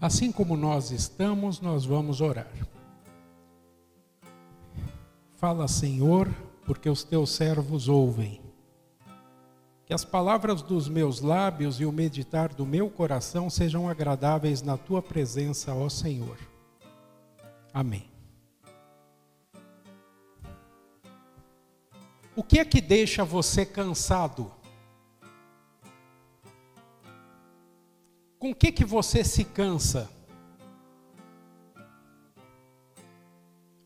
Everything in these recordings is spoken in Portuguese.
Assim como nós estamos, nós vamos orar. Fala, Senhor, porque os teus servos ouvem. Que as palavras dos meus lábios e o meditar do meu coração sejam agradáveis na tua presença, ó Senhor. Amém. O que é que deixa você cansado? Com o que que você se cansa?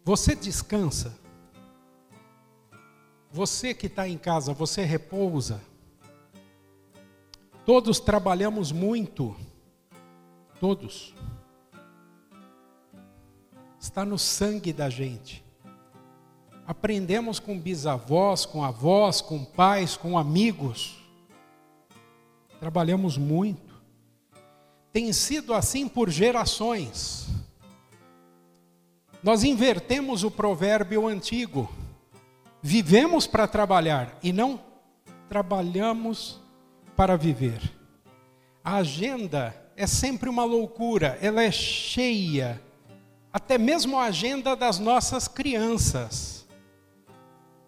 Você descansa? Você que está em casa, você repousa? Todos trabalhamos muito. Todos. Está no sangue da gente. Aprendemos com bisavós, com avós, com pais, com amigos. Trabalhamos muito. Tem sido assim por gerações. Nós invertemos o provérbio antigo. Vivemos para trabalhar e não trabalhamos para viver. A agenda é sempre uma loucura, ela é cheia, até mesmo a agenda das nossas crianças.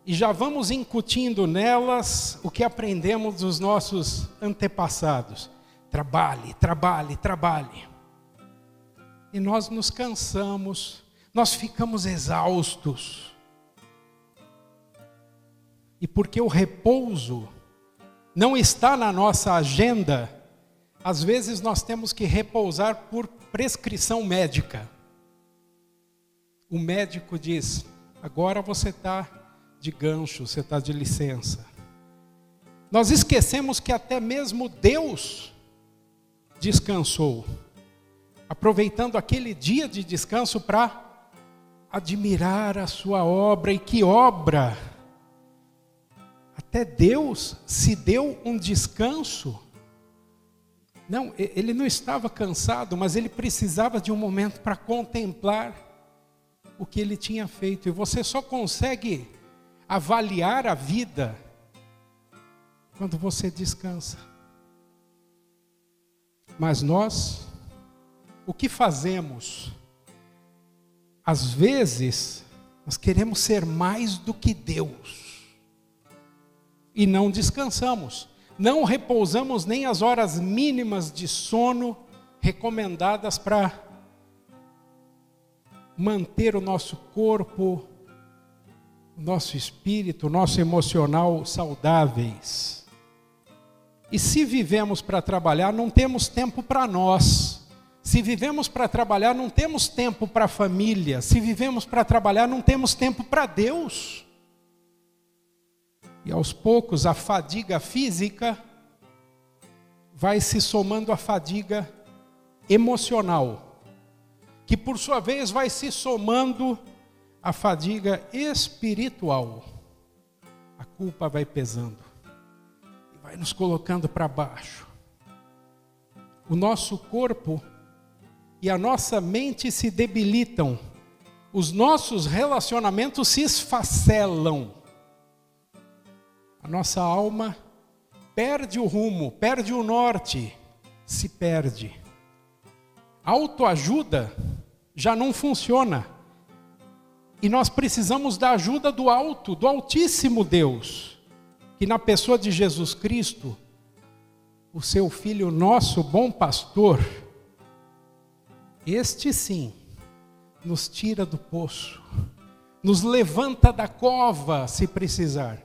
E já vamos incutindo nelas o que aprendemos dos nossos antepassados. Trabalhe, trabalhe, trabalhe. E nós nos cansamos, nós ficamos exaustos. E porque o repouso não está na nossa agenda, às vezes nós temos que repousar por prescrição médica. O médico diz: agora você está de gancho, você está de licença. Nós esquecemos que até mesmo Deus descansou, aproveitando aquele dia de descanso para admirar a sua obra, e que obra! Até Deus se deu um descanso. Não, ele não estava cansado, mas ele precisava de um momento para contemplar o que ele tinha feito. E você só consegue avaliar a vida quando você descansa. Mas nós, o que fazemos? Às vezes, nós queremos ser mais do que Deus e não descansamos. Não repousamos nem as horas mínimas de sono recomendadas para manter o nosso corpo, o nosso espírito, o nosso emocional saudáveis. E se vivemos para trabalhar, não temos tempo para nós. Se vivemos para trabalhar, não temos tempo para a família. Se vivemos para trabalhar, não temos tempo para Deus. E aos poucos a fadiga física vai se somando à fadiga emocional, que por sua vez vai se somando à fadiga espiritual. A culpa vai pesando vai nos colocando para baixo. O nosso corpo e a nossa mente se debilitam, os nossos relacionamentos se esfacelam a nossa alma perde o rumo, perde o norte, se perde. Autoajuda já não funciona. E nós precisamos da ajuda do alto, do Altíssimo Deus, que na pessoa de Jesus Cristo, o seu Filho, nosso bom pastor, este sim, nos tira do poço, nos levanta da cova se precisar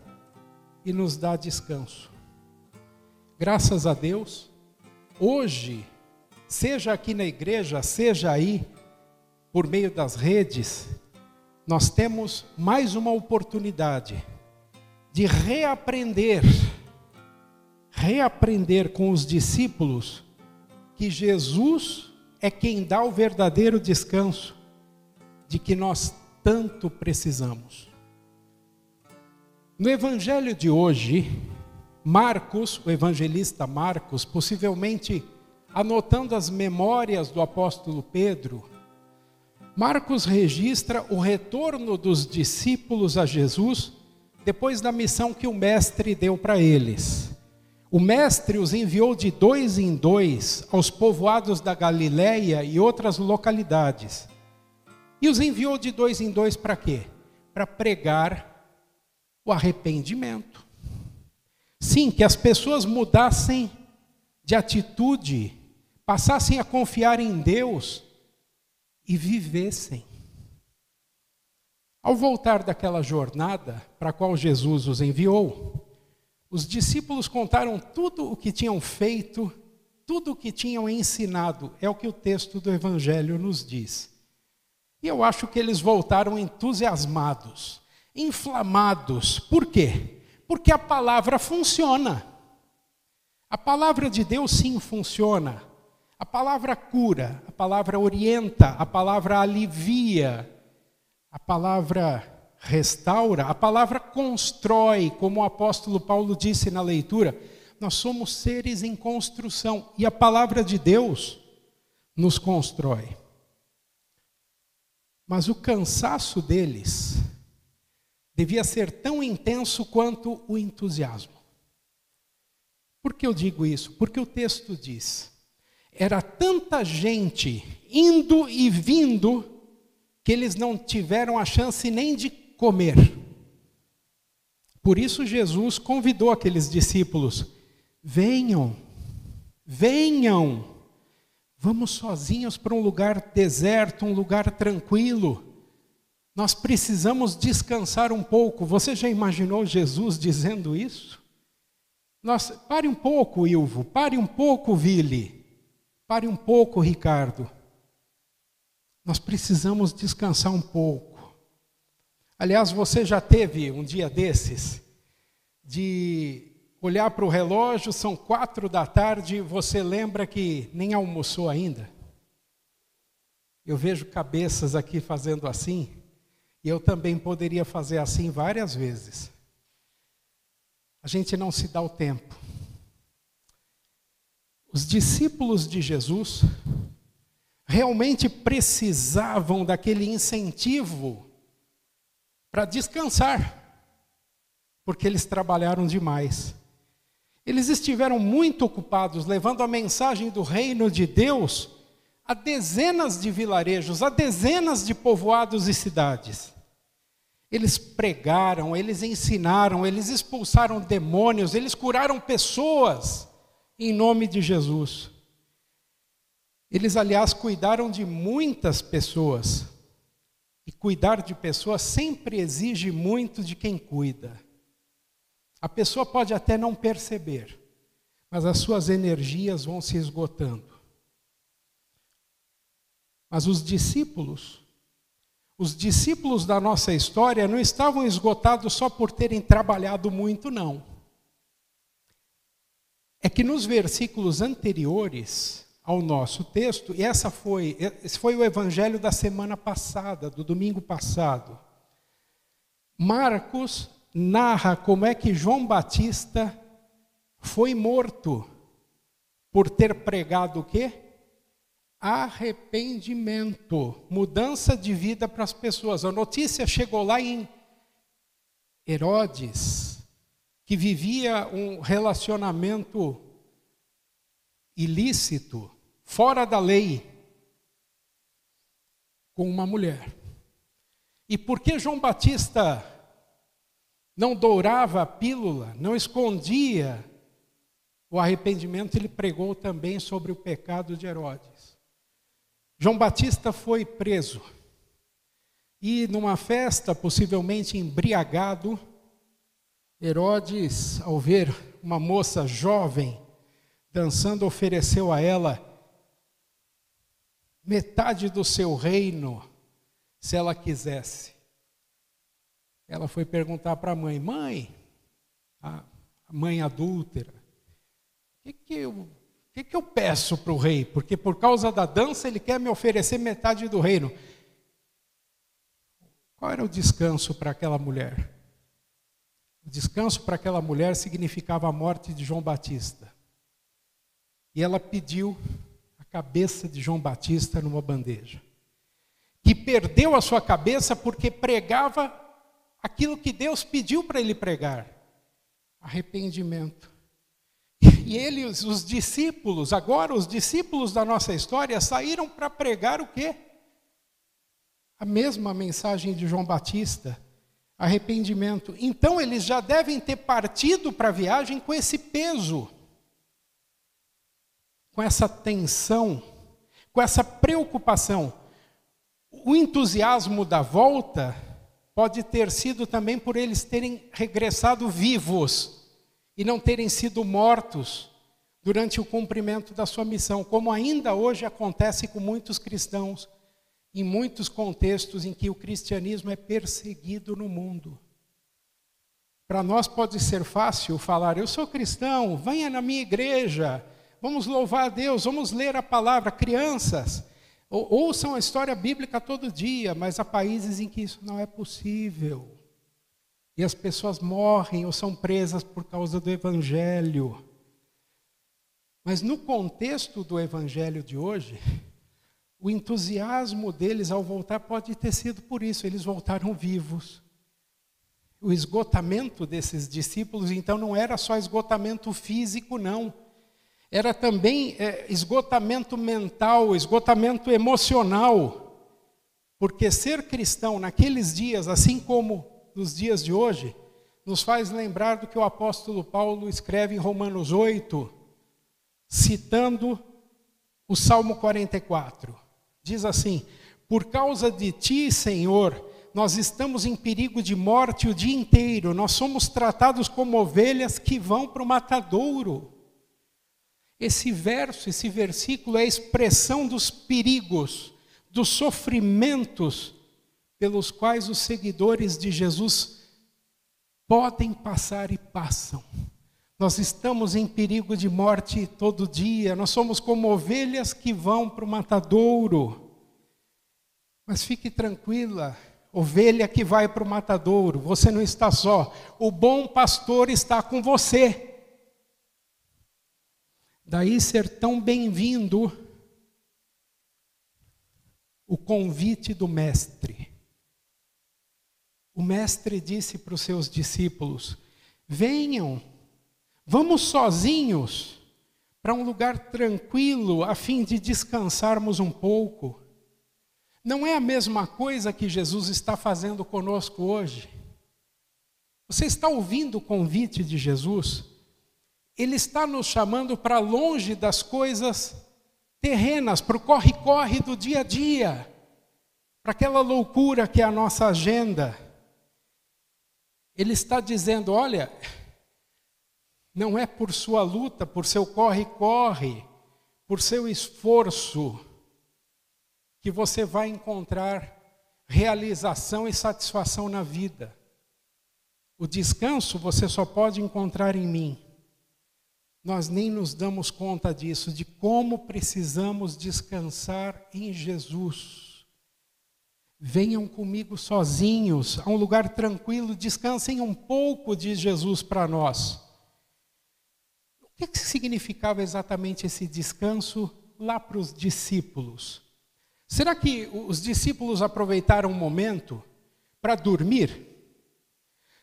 e nos dá descanso. Graças a Deus, hoje, seja aqui na igreja, seja aí por meio das redes, nós temos mais uma oportunidade de reaprender, reaprender com os discípulos que Jesus é quem dá o verdadeiro descanso de que nós tanto precisamos. No evangelho de hoje, Marcos, o evangelista Marcos, possivelmente anotando as memórias do apóstolo Pedro, Marcos registra o retorno dos discípulos a Jesus depois da missão que o mestre deu para eles. O mestre os enviou de dois em dois aos povoados da Galiléia e outras localidades. E os enviou de dois em dois para quê? Para pregar o arrependimento. Sim, que as pessoas mudassem de atitude, passassem a confiar em Deus e vivessem. Ao voltar daquela jornada para a qual Jesus os enviou, os discípulos contaram tudo o que tinham feito, tudo o que tinham ensinado, é o que o texto do Evangelho nos diz. E eu acho que eles voltaram entusiasmados, inflamados. Por quê? Porque a palavra funciona. A palavra de Deus sim funciona. A palavra cura, a palavra orienta, a palavra alivia, a palavra restaura, a palavra constrói, como o apóstolo Paulo disse na leitura. Nós somos seres em construção e a palavra de Deus nos constrói. Mas o cansaço deles devia ser tão intenso quanto o entusiasmo. Por que eu digo isso? Porque o texto diz: era tanta gente indo e vindo que eles não tiveram a chance nem de comer. Por isso Jesus convidou aqueles discípulos: venham, venham, vamos sozinhos para um lugar deserto, um lugar tranquilo. Nós precisamos descansar um pouco. Você já imaginou Jesus dizendo isso? Nós, pare um pouco, Ilvo, pare um pouco, Vili, pare um pouco, Ricardo. Nós precisamos descansar um pouco. Aliás, você já teve um dia desses de olhar para o relógio, são quatro da tarde, você lembra que nem almoçou ainda? Eu vejo cabeças aqui fazendo assim, e eu também poderia fazer assim várias vezes. A gente não se dá o tempo. Os discípulos de Jesus realmente precisavam daquele incentivo para descansar, porque eles trabalharam demais. Eles estiveram muito ocupados levando a mensagem do reino de Deus a dezenas de vilarejos, a dezenas de povoados e cidades. Eles pregaram, eles ensinaram, eles expulsaram demônios, eles curaram pessoas em nome de Jesus. Eles, aliás, cuidaram de muitas pessoas. E cuidar de pessoas sempre exige muito de quem cuida. A pessoa pode até não perceber, mas as suas energias vão se esgotando. Mas os discípulos, os discípulos da nossa história não estavam esgotados só por terem trabalhado muito, não. É que nos versículos anteriores, ao nosso texto, e essa foi, esse foi o evangelho da semana passada, do domingo passado. Marcos narra como é que João Batista foi morto por ter pregado o quê? Arrependimento, mudança de vida para as pessoas. A notícia chegou lá em Herodes, que vivia um relacionamento ilícito, fora da lei, com uma mulher. E por que João Batista não dourava a pílula, não escondia o arrependimento, ele pregou também sobre o pecado de Herodes. João Batista foi preso e, numa festa, possivelmente embriagado, Herodes, ao ver uma moça jovem dançando, ofereceu a ela metade do seu reino, se ela quisesse. Ela foi perguntar para a mãe: Mãe, a mãe adúltera, o que, que, eu, que, que eu peço para o rei? Porque por causa da dança ele quer me oferecer metade do reino. Qual era o descanso para aquela mulher? O descanso para aquela mulher significava a morte de João Batista. E ela pediu cabeça de João Batista numa bandeja. Que perdeu a sua cabeça porque pregava aquilo que Deus pediu para ele pregar: arrependimento. E E eles, os discípulos, agora os discípulos da nossa história, saíram para pregar o quê? A mesma mensagem de João Batista, arrependimento. Então eles já devem ter partido para a viagem com esse peso, com essa tensão, com essa preocupação. O entusiasmo da volta pode ter sido também por eles terem regressado vivos e não terem sido mortos durante o cumprimento da sua missão, como ainda hoje acontece com muitos cristãos, em muitos contextos em que o cristianismo é perseguido no mundo. Para nós pode ser fácil falar: eu sou cristão, venha na minha igreja, vamos louvar a Deus, vamos ler a palavra. Crianças, ouçam a história bíblica todo dia, mas há países em que isso não é possível. E as pessoas morrem ou são presas por causa do Evangelho. Mas no contexto do Evangelho de hoje, o entusiasmo deles ao voltar pode ter sido por isso, eles voltaram vivos. O esgotamento desses discípulos, então, não era só esgotamento físico, não. Era também é, esgotamento mental, esgotamento emocional. Porque ser cristão naqueles dias, assim como nos dias de hoje, nos faz lembrar do que o apóstolo Paulo escreve em Romanos 8, citando o Salmo 44. Diz assim: Por causa de ti, Senhor, nós estamos em perigo de morte o dia inteiro, nós somos tratados como ovelhas que vão para o matadouro. Esse verso, esse versículo é a expressão dos perigos, dos sofrimentos pelos quais os seguidores de Jesus podem passar e passam. Nós estamos em perigo de morte todo dia, nós somos como ovelhas que vão para o matadouro. Mas fique tranquila, ovelha que vai para o matadouro, você não está só, o bom pastor está com você. Daí ser tão bem-vindo o convite do Mestre. O mestre disse para os seus discípulos: Venham, vamos sozinhos para um lugar tranquilo, a fim de descansarmos um pouco. Não é a mesma coisa que Jesus está fazendo conosco hoje. Você está ouvindo o convite de Jesus? Ele está nos chamando para longe das coisas terrenas, para o corre-corre do dia a dia, para aquela loucura que é a nossa agenda. Ele está dizendo: olha, não é por sua luta, por seu corre-corre, por seu esforço, que você vai encontrar realização e satisfação na vida. O descanso você só pode encontrar em mim. Nós nem nos damos conta disso, de como precisamos descansar em Jesus. Venham comigo sozinhos a um lugar tranquilo, descansem um pouco, diz Jesus para nós. O que, que significava exatamente esse descanso lá para os discípulos? Será que os discípulos aproveitaram o um momento para dormir?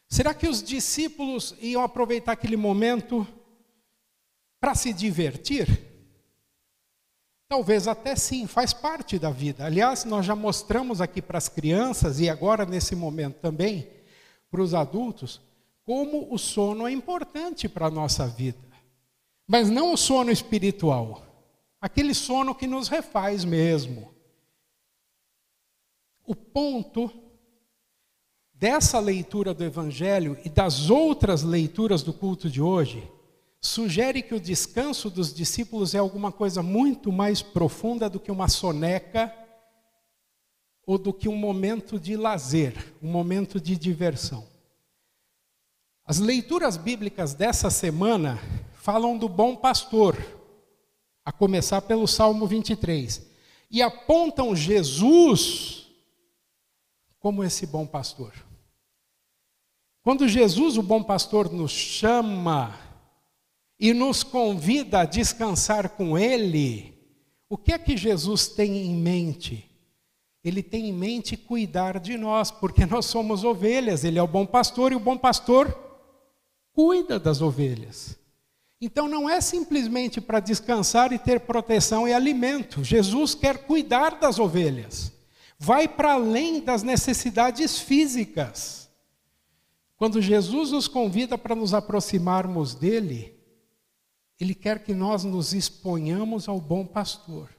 Será que os discípulos iam aproveitar aquele momento para se divertir? Talvez até sim, faz parte da vida. Aliás, nós já mostramos aqui para as crianças e agora nesse momento também para os adultos como o sono é importante para a nossa vida. Mas não o sono espiritual, aquele sono que nos refaz mesmo. O ponto dessa leitura do Evangelho e das outras leituras do culto de hoje sugere que o descanso dos discípulos é alguma coisa muito mais profunda do que uma soneca ou do que um momento de lazer, um momento de diversão. As leituras bíblicas dessa semana falam do bom pastor, a começar pelo Salmo 23, e apontam Jesus como esse bom pastor. Quando Jesus, o bom pastor, nos chama e nos convida a descansar com Ele, o que é que Jesus tem em mente? Ele tem em mente cuidar de nós, porque nós somos ovelhas, Ele é o bom pastor e o bom pastor cuida das ovelhas. Então não é simplesmente para descansar e ter proteção e alimento. Jesus quer cuidar das ovelhas. Vai para além das necessidades físicas. Quando Jesus nos convida para nos aproximarmos dele, ele quer que nós nos exponhamos ao bom pastor,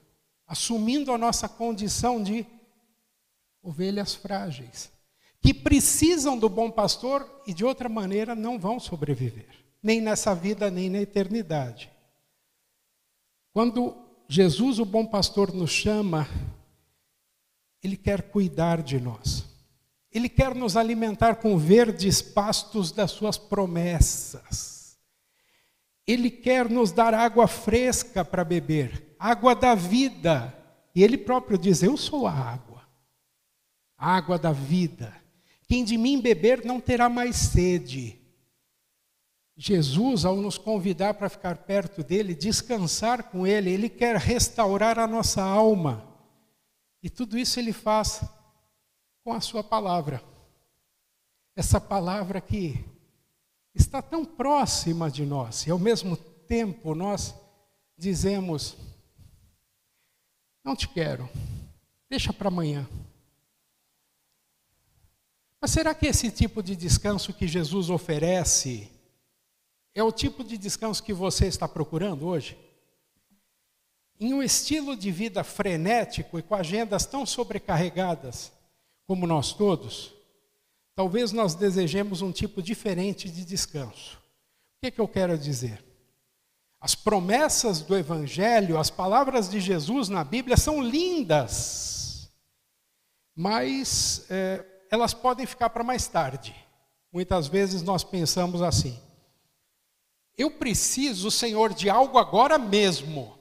assumindo a nossa condição de ovelhas frágeis, que precisam do bom pastor e de outra maneira não vão sobreviver nem nessa vida, nem na eternidade. Quando Jesus, o bom pastor, nos chama, Ele quer cuidar de nós. Ele quer nos alimentar com verdes pastos das Suas promessas. Ele quer nos dar água fresca para beber, água da vida. E Ele próprio diz: Eu sou a água, a água da vida. Quem de mim beber não terá mais sede. Jesus, ao nos convidar para ficar perto dele, descansar com ele, ele quer restaurar a nossa alma. E tudo isso ele faz com a sua palavra. Essa palavra que está tão próxima de nós e ao mesmo tempo nós dizemos: Não te quero, deixa para amanhã. Mas será que esse tipo de descanso que Jesus oferece é o tipo de descanso que você está procurando hoje? Em um estilo de vida frenético e com agendas tão sobrecarregadas como nós todos, talvez nós desejemos um tipo diferente de descanso. O que, é que eu quero dizer? As promessas do Evangelho, as palavras de Jesus na Bíblia são lindas, mas é, elas podem ficar para mais tarde. Muitas vezes nós pensamos assim: eu preciso, Senhor, de algo agora mesmo.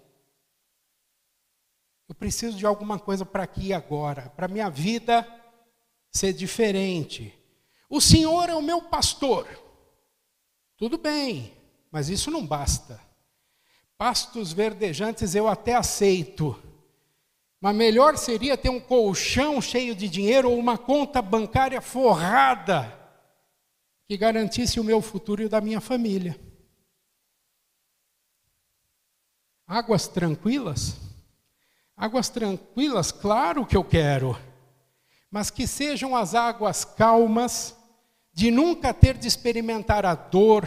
Eu preciso de alguma coisa para aqui agora, para minha vida ser diferente. O Senhor é o meu pastor. Tudo bem, mas isso não basta. Pastos verdejantes eu até aceito. Mas melhor seria ter um colchão cheio de dinheiro ou uma conta bancária forrada que garantisse o meu futuro e o da minha família. Águas tranquilas? Águas tranquilas, claro que eu quero, mas que sejam as águas calmas, de nunca ter de experimentar a dor,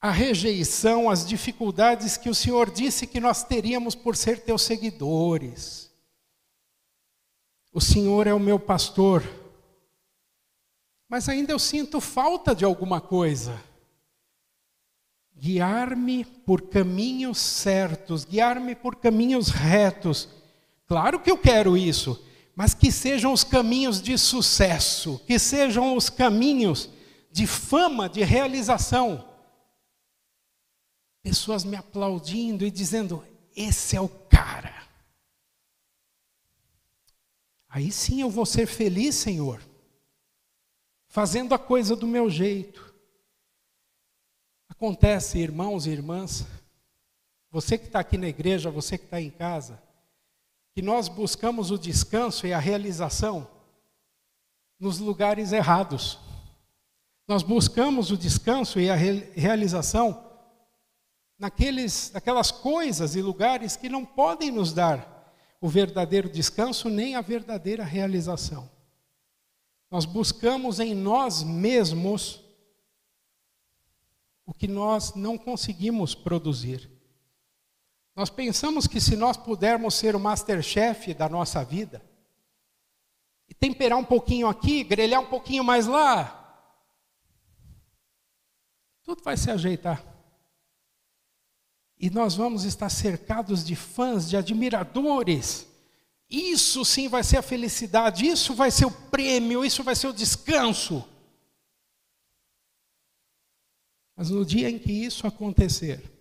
a rejeição, as dificuldades que o Senhor disse que nós teríamos por ser teus seguidores. O Senhor é o meu pastor, mas ainda eu sinto falta de alguma coisa guiar-me por caminhos certos, guiar-me por caminhos retos. Claro que eu quero isso, mas que sejam os caminhos de sucesso, que sejam os caminhos de fama, de realização. Pessoas me aplaudindo e dizendo: esse é o cara. Aí sim eu vou ser feliz, Senhor, fazendo a coisa do meu jeito. Acontece, irmãos e irmãs, você que está aqui na igreja, você que está em casa, que nós buscamos o descanso e a realização nos lugares errados. Nós buscamos o descanso e a realização naqueles, naquelas coisas e lugares que não podem nos dar o verdadeiro descanso nem a verdadeira realização. Nós buscamos em nós mesmos o que nós não conseguimos produzir. Nós pensamos que se nós pudermos ser o masterchef da nossa vida, e temperar um pouquinho aqui, grelhar um pouquinho mais lá, tudo vai se ajeitar. E nós vamos estar cercados de fãs, de admiradores. Isso sim vai ser a felicidade, isso vai ser o prêmio, isso vai ser o descanso. Mas no dia em que isso acontecer,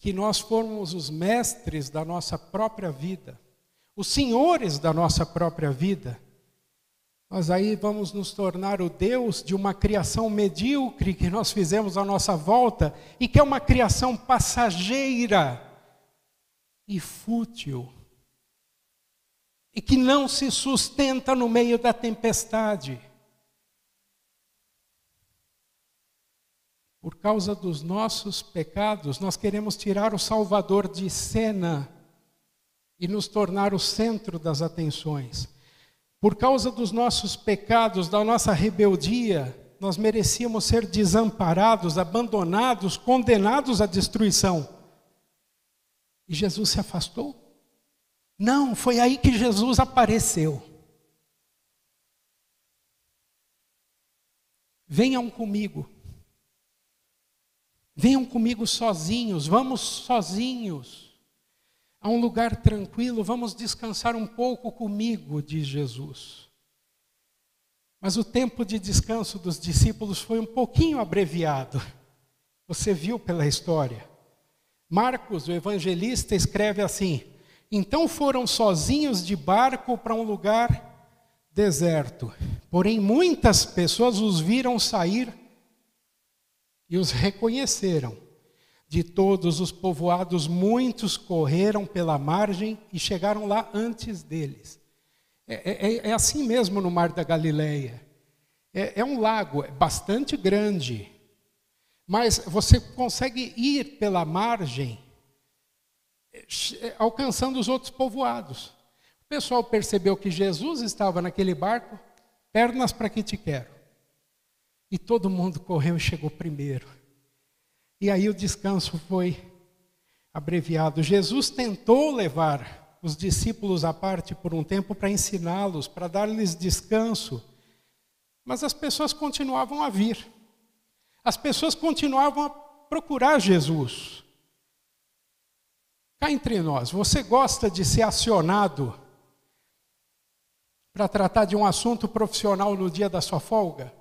que nós formos os mestres da nossa própria vida, os senhores da nossa própria vida, nós aí vamos nos tornar o Deus de uma criação medíocre que nós fizemos à nossa volta e que é uma criação passageira e fútil e que não se sustenta no meio da tempestade. Por causa dos nossos pecados, nós queremos tirar o Salvador de cena e nos tornar o centro das atenções. Por causa dos nossos pecados, da nossa rebeldia, nós merecíamos ser desamparados, abandonados, condenados à destruição. E Jesus se afastou? Não, foi aí que Jesus apareceu. Venham comigo. Venham comigo sozinhos, vamos sozinhos a um lugar tranquilo, vamos descansar um pouco comigo, diz Jesus. Mas o tempo de descanso dos discípulos foi um pouquinho abreviado. Você viu pela história. Marcos, o evangelista, escreve assim: Então foram sozinhos de barco para um lugar deserto. Porém, muitas pessoas os viram sair e os reconheceram. De todos os povoados, muitos correram pela margem e chegaram lá antes deles. É, é, é assim mesmo no Mar da Galileia. É, é um lago, é bastante grande, mas você consegue ir pela margem, é, alcançando os outros povoados. O pessoal percebeu que Jesus estava naquele barco, pernas para que te quero. E todo mundo correu e chegou primeiro. E aí o descanso foi abreviado. Jesus tentou levar os discípulos à parte por um tempo para ensiná-los, para dar-lhes descanso. Mas as pessoas continuavam a vir. As pessoas continuavam a procurar Jesus. Cá entre nós, você gosta de ser acionado para tratar de um assunto profissional no dia da sua folga?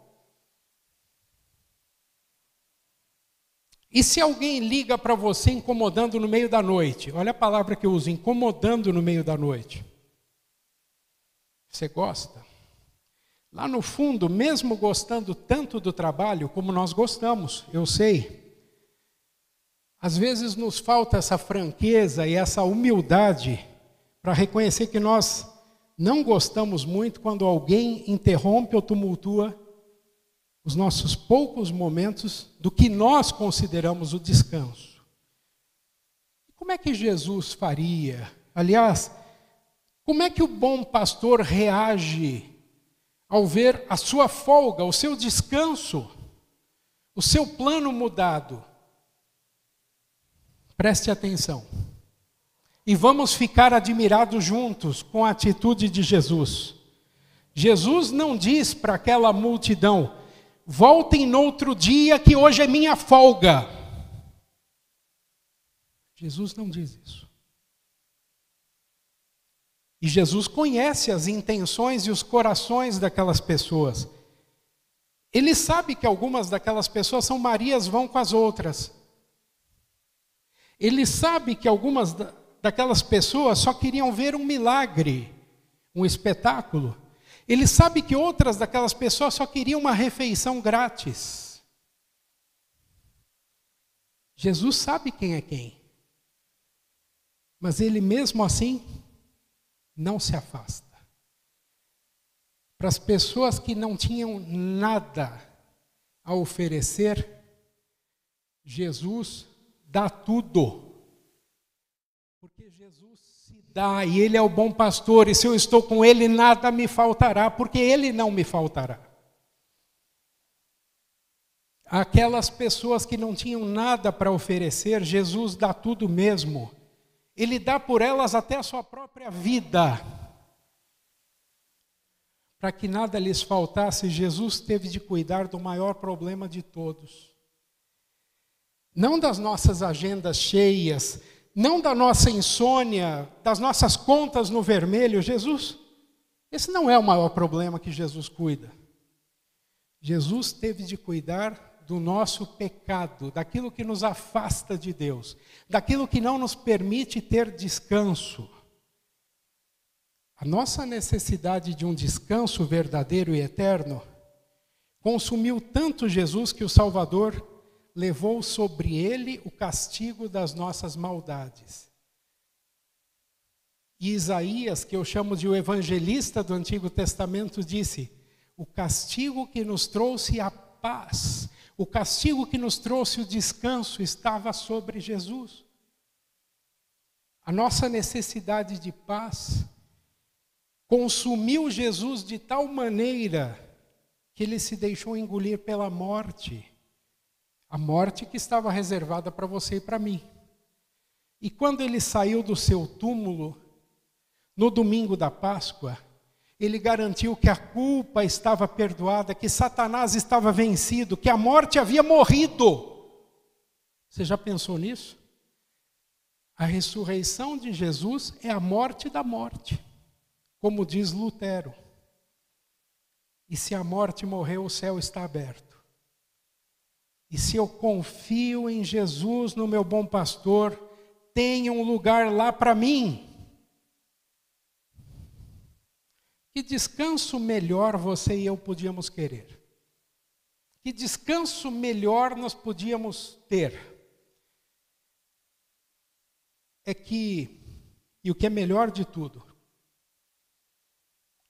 E se alguém liga para você incomodando no meio da noite? Olha a palavra que eu uso, incomodando no meio da noite. Você gosta? Lá no fundo, mesmo gostando tanto do trabalho como nós gostamos, eu sei, às vezes nos falta essa franqueza e essa humildade para reconhecer que nós não gostamos muito quando alguém interrompe ou tumultua os nossos poucos momentos do que nós consideramos o descanso. Como é que Jesus faria? Aliás, como é que o bom pastor reage ao ver a sua folga, o seu descanso, o seu plano mudado? Preste atenção. E vamos ficar admirados juntos com a atitude de Jesus. Jesus não diz para aquela multidão: voltem no outro dia que hoje é minha folga. Jesus não diz isso. E Jesus conhece as intenções e os corações daquelas pessoas. Ele sabe que algumas daquelas pessoas são Marias vão com as outras. Ele sabe que algumas daquelas pessoas só queriam ver um milagre, um espetáculo. Ele sabe que outras daquelas pessoas só queriam uma refeição grátis. Jesus sabe quem é quem. Mas ele mesmo assim não se afasta. Para as pessoas que não tinham nada a oferecer, Jesus dá tudo. Porque Jesus dá, e Ele é o bom pastor, e se eu estou com Ele, nada me faltará, porque Ele não me faltará. Aquelas pessoas que não tinham nada para oferecer, Jesus dá tudo mesmo. Ele dá por elas até a sua própria vida. Para que nada lhes faltasse, Jesus teve de cuidar do maior problema de todos. Não das nossas agendas cheias, não da nossa insônia, das nossas contas no vermelho. Jesus, esse não é o maior problema que Jesus cuida. Jesus teve de cuidar do nosso pecado, daquilo que nos afasta de Deus, daquilo que não nos permite ter descanso. A nossa necessidade de um descanso verdadeiro e eterno consumiu tanto Jesus que o Salvador levou sobre ele o castigo das nossas maldades. E Isaías, que eu chamo de o evangelista do Antigo Testamento, disse: O castigo que nos trouxe a paz. O castigo que nos trouxe o descanso estava sobre Jesus. A nossa necessidade de paz consumiu Jesus de tal maneira que ele se deixou engolir pela morte. A morte que estava reservada para você e para mim. E quando ele saiu do seu túmulo, no domingo da Páscoa, ele garantiu que a culpa estava perdoada, que Satanás estava vencido, que a morte havia morrido. Você já pensou nisso? A ressurreição de Jesus é a morte da morte, como diz Lutero. E se a morte morreu, o céu está aberto. E se eu confio em Jesus, no meu bom pastor, tem um lugar lá para mim. Que descanso melhor você e eu podíamos querer? Que descanso melhor nós podíamos ter? É que, e o que é melhor de tudo,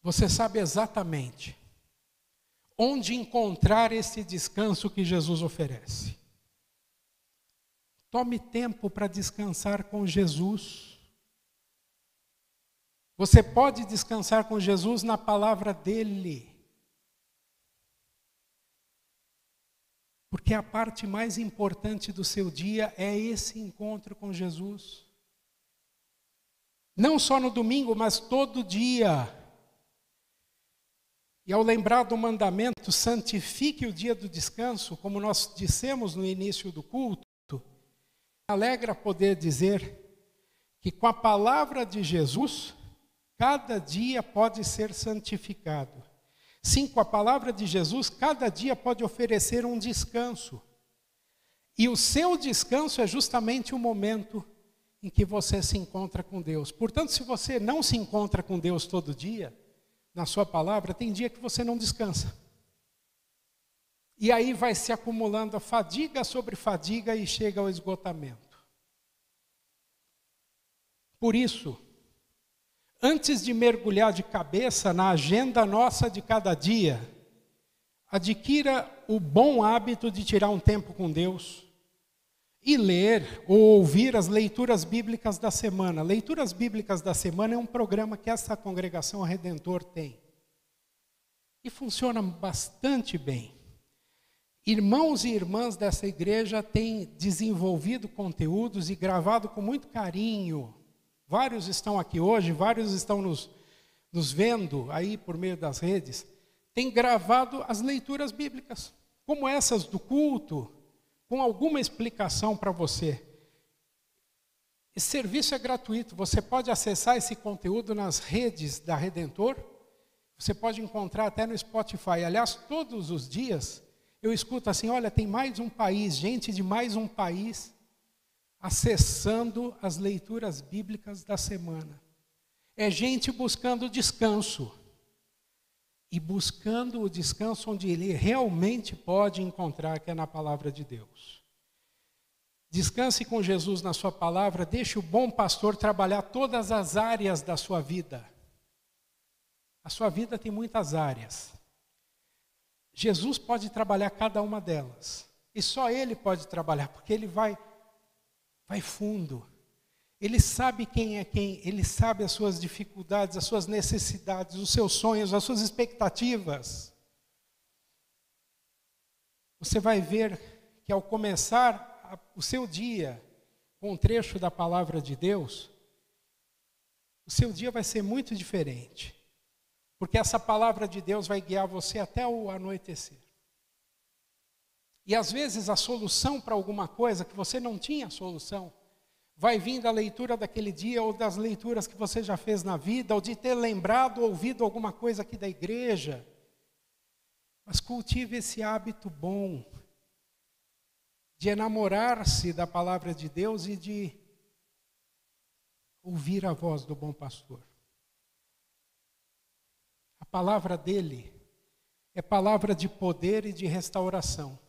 você sabe exatamente onde encontrar esse descanso que Jesus oferece. Tome tempo para descansar com Jesus. Você pode descansar com Jesus na palavra dele. Porque a parte mais importante do seu dia é esse encontro com Jesus. Não só no domingo, mas todo dia. E ao lembrar do mandamento, santifique o dia do descanso, como nós dissemos no início do culto, alegra poder dizer que com a palavra de Jesus, Cada dia pode ser santificado. Sim, com a palavra de Jesus, cada dia pode oferecer um descanso. E o seu descanso é justamente o momento em que você se encontra com Deus. Portanto, se você não se encontra com Deus todo dia, na sua palavra, tem dia que você não descansa. E aí vai se acumulando a fadiga sobre fadiga e chega ao esgotamento. Por isso, antes de mergulhar de cabeça na agenda nossa de cada dia, adquira o bom hábito de tirar um tempo com Deus e ler ou ouvir as leituras bíblicas da semana. Leituras bíblicas da semana é um programa que essa congregação Redentor tem. E funciona bastante bem. Irmãos e irmãs dessa igreja têm desenvolvido conteúdos e gravado com muito carinho Vários estão aqui hoje, vários estão nos, nos vendo aí por meio das redes, têm gravado as leituras bíblicas, como essas do culto, com alguma explicação para você. Esse serviço é gratuito, você pode acessar esse conteúdo nas redes da Redentor, você pode encontrar até no Spotify. Aliás, todos os dias eu escuto assim: olha, tem mais um país, gente de mais um país acessando as leituras bíblicas da semana. É gente buscando descanso. E buscando o descanso onde ele realmente pode encontrar, que é na palavra de Deus. Descanse com Jesus na sua palavra, deixe o bom pastor trabalhar todas as áreas da sua vida. A sua vida tem muitas áreas. Jesus pode trabalhar cada uma delas. E só Ele pode trabalhar, porque Ele vai vai fundo. Ele sabe quem é quem, ele sabe as suas dificuldades, as suas necessidades, os seus sonhos, as suas expectativas. Você vai ver que ao começar o seu dia com um trecho da palavra de Deus, o seu dia vai ser muito diferente. Porque essa palavra de Deus vai guiar você até o anoitecer. E às vezes a solução para alguma coisa que você não tinha solução, vai vir da leitura daquele dia ou das leituras que você já fez na vida, ou de ter lembrado, ouvido alguma coisa aqui da igreja. Mas cultive esse hábito bom de enamorar-se da palavra de Deus e de ouvir a voz do bom pastor. A palavra dele é palavra de poder e de restauração.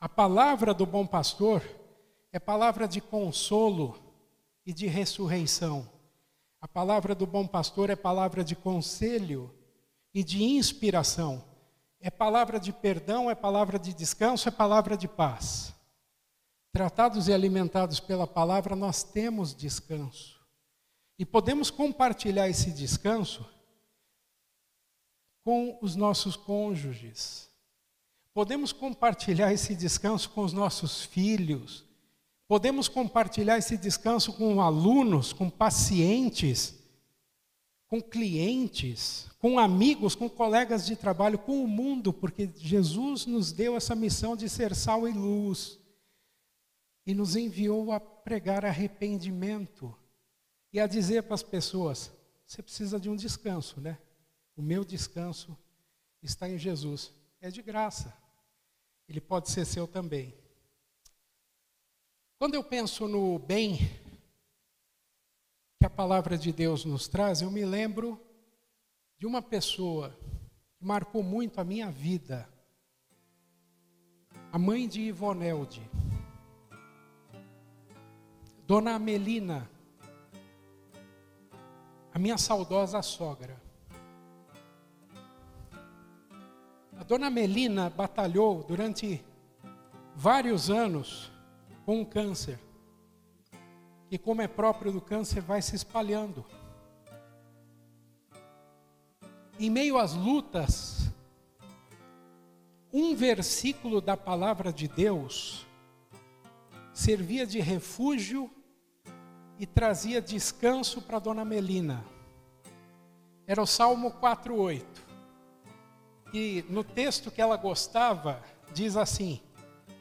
A palavra do bom pastor é palavra de consolo e de ressurreição. A palavra do bom pastor é palavra de conselho e de inspiração. É palavra de perdão, é palavra de descanso, é palavra de paz. Tratados e alimentados pela palavra, nós temos descanso. E podemos compartilhar esse descanso com os nossos cônjuges. Podemos compartilhar esse descanso com os nossos filhos. Podemos compartilhar esse descanso com alunos, com pacientes, com clientes, com amigos, com colegas de trabalho, com o mundo, porque Jesus nos deu essa missão de ser sal e luz e nos enviou a pregar arrependimento e a dizer para as pessoas: você precisa de um descanso, né? O meu descanso está em Jesus. É de graça. Ele pode ser seu também. Quando eu penso no bem que a palavra de Deus nos traz, eu me lembro de uma pessoa que marcou muito a minha vida. A mãe de Ivonelde. Dona Amelina, a minha saudosa sogra. A dona Melina batalhou durante vários anos com um câncer. E como é próprio do câncer, vai se espalhando. Em meio às lutas, um versículo da palavra de Deus servia de refúgio e trazia descanso para Dona Melina. Era o Salmo 4:8 que no texto que ela gostava, diz assim: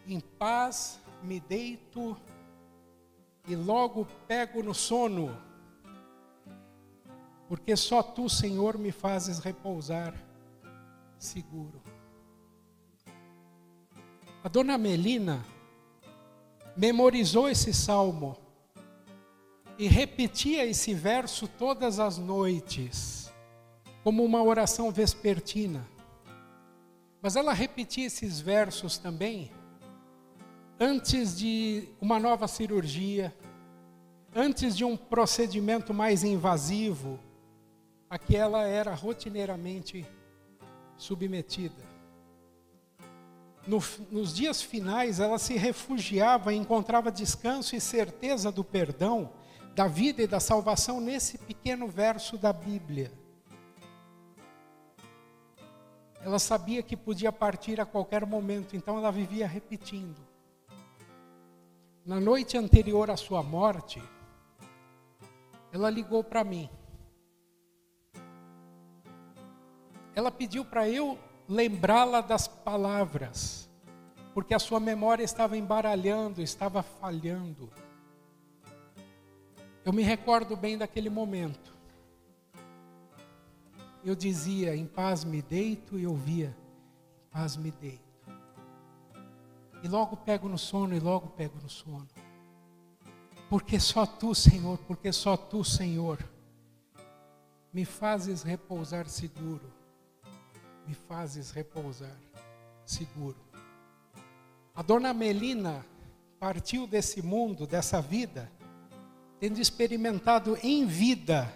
Em paz me deito e logo pego no sono, porque só tu, Senhor, me fazes repousar seguro. A dona Melina memorizou esse salmo e repetia esse verso todas as noites, como uma oração vespertina. Mas ela repetia esses versos também antes de uma nova cirurgia, antes de um procedimento mais invasivo, a que ela era rotineiramente submetida. No, nos dias finais, ela se refugiava e encontrava descanso e certeza do perdão, da vida e da salvação nesse pequeno verso da Bíblia. Ela sabia que podia partir a qualquer momento, então ela vivia repetindo. Na noite anterior à sua morte, ela ligou para mim. Ela pediu para eu lembrá-la das palavras, porque a sua memória estava embaralhando, estava falhando. Eu me recordo bem daquele momento eu dizia, em paz me deito, e ouvia, em paz me deito. E logo pego no sono, e logo pego no sono. Porque só tu, Senhor, porque só tu, Senhor, me fazes repousar seguro. Me fazes repousar seguro. A dona Melina partiu desse mundo, dessa vida, tendo experimentado em vida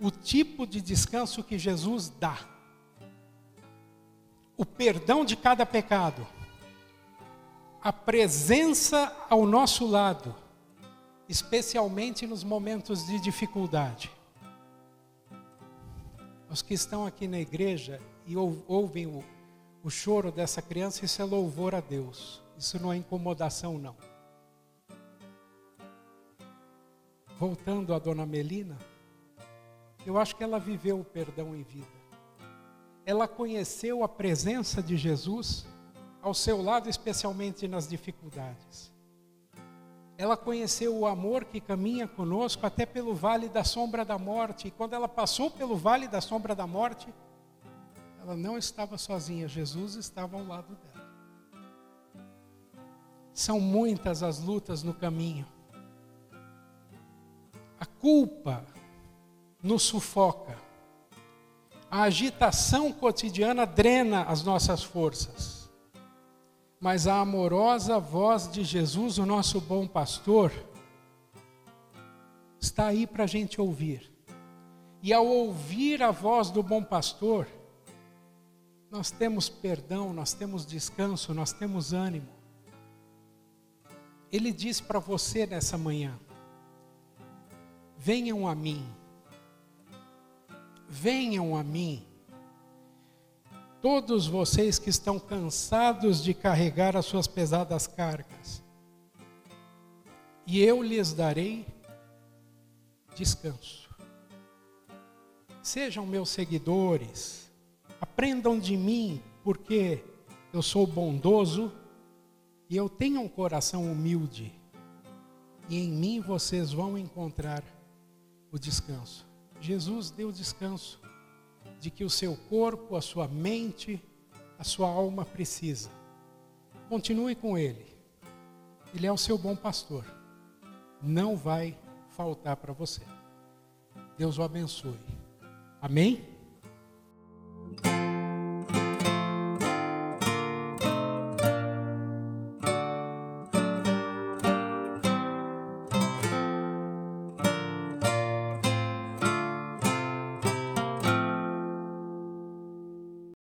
o tipo de descanso que Jesus dá. O perdão de cada pecado. A presença ao nosso lado, especialmente nos momentos de dificuldade. Os que estão aqui na igreja e ouvem o, o choro dessa criança, isso é louvor a Deus. Isso não é incomodação, não. Voltando à dona Melina. Eu acho que ela viveu o perdão em vida. Ela conheceu a presença de Jesus ao seu lado, especialmente nas dificuldades. Ela conheceu o amor que caminha conosco até pelo vale da sombra da morte. E quando ela passou pelo vale da sombra da morte, ela não estava sozinha, Jesus estava ao lado dela. São muitas as lutas no caminho. A culpa nos sufoca. A agitação cotidiana drena as nossas forças. Mas a amorosa voz de Jesus, o nosso bom pastor, está aí para a gente ouvir. E ao ouvir a voz do bom pastor, nós temos perdão, nós temos descanso, nós temos ânimo. Ele diz para você nessa manhã: venham a mim, venham a mim, todos vocês que estão cansados de carregar as suas pesadas cargas, e eu lhes darei descanso. Sejam meus seguidores, aprendam de mim, porque eu sou bondoso e eu tenho um coração humilde, e em mim vocês vão encontrar o descanso. Jesus deu descanso de que o seu corpo, a sua mente, a sua alma precisa. Continue com Ele. Ele é o seu bom pastor. Não vai faltar para você. Deus o abençoe. Amém?